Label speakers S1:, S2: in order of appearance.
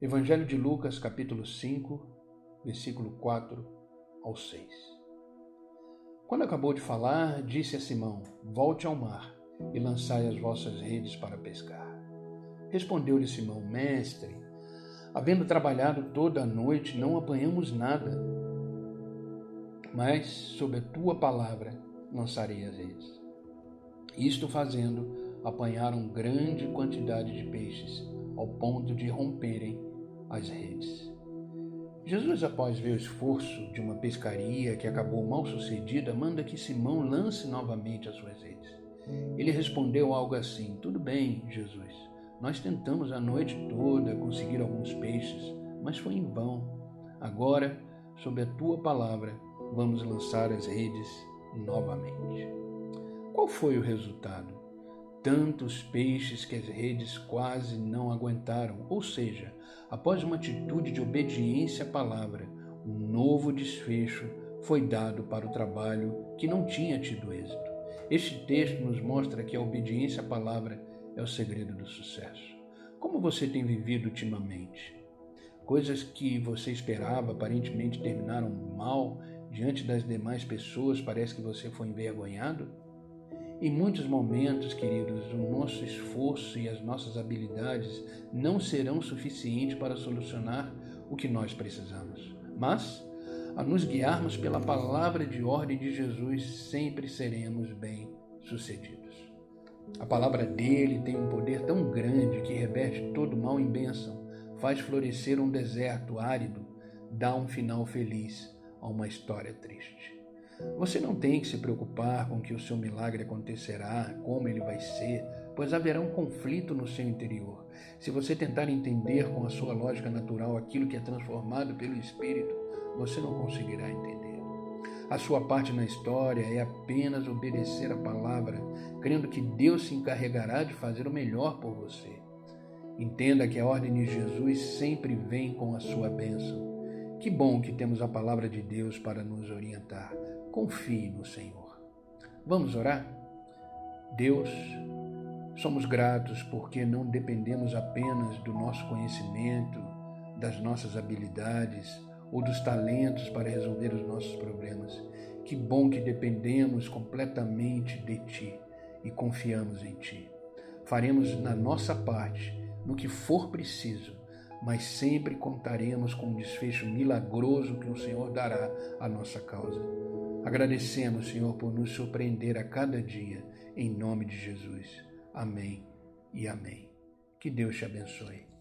S1: Evangelho de Lucas, capítulo 5, versículo 4 ao 6. Quando acabou de falar, disse a Simão: Volte ao mar e lançai as vossas redes para pescar. Respondeu-lhe Simão: Mestre, havendo trabalhado toda a noite, não apanhamos nada, mas sob a tua palavra lançarei as redes. Isto fazendo, apanharam grande quantidade de peixes, ao ponto de romperem as redes. Jesus, após ver o esforço de uma pescaria que acabou mal sucedida, manda que Simão lance novamente as suas redes. Ele respondeu algo assim: Tudo bem, Jesus, nós tentamos a noite toda conseguir alguns peixes, mas foi em vão. Agora, sob a tua palavra, vamos lançar as redes novamente. Qual foi o resultado? Tantos peixes que as redes quase não aguentaram, ou seja, após uma atitude de obediência à palavra, um novo desfecho foi dado para o trabalho que não tinha tido êxito. Este texto nos mostra que a obediência à palavra é o segredo do sucesso. Como você tem vivido ultimamente? Coisas que você esperava aparentemente terminaram mal diante das demais pessoas, parece que você foi envergonhado? Em muitos momentos, queridos, o nosso esforço e as nossas habilidades não serão suficientes para solucionar o que nós precisamos. Mas, a nos guiarmos pela palavra de ordem de Jesus, sempre seremos bem-sucedidos. A palavra dele tem um poder tão grande que reverte todo mal em bênção, faz florescer um deserto árido, dá um final feliz a uma história triste. Você não tem que se preocupar com que o seu milagre acontecerá, como ele vai ser, pois haverá um conflito no seu interior. Se você tentar entender com a sua lógica natural aquilo que é transformado pelo Espírito, você não conseguirá entender. A sua parte na história é apenas obedecer a palavra, crendo que Deus se encarregará de fazer o melhor por você. Entenda que a ordem de Jesus sempre vem com a sua bênção. Que bom que temos a palavra de Deus para nos orientar. Confie no Senhor. Vamos orar? Deus, somos gratos porque não dependemos apenas do nosso conhecimento, das nossas habilidades ou dos talentos para resolver os nossos problemas. Que bom que dependemos completamente de Ti e confiamos em Ti. Faremos na nossa parte, no que for preciso, mas sempre contaremos com o desfecho milagroso que o Senhor dará à nossa causa. Agradecemos, Senhor, por nos surpreender a cada dia, em nome de Jesus. Amém e amém. Que Deus te abençoe.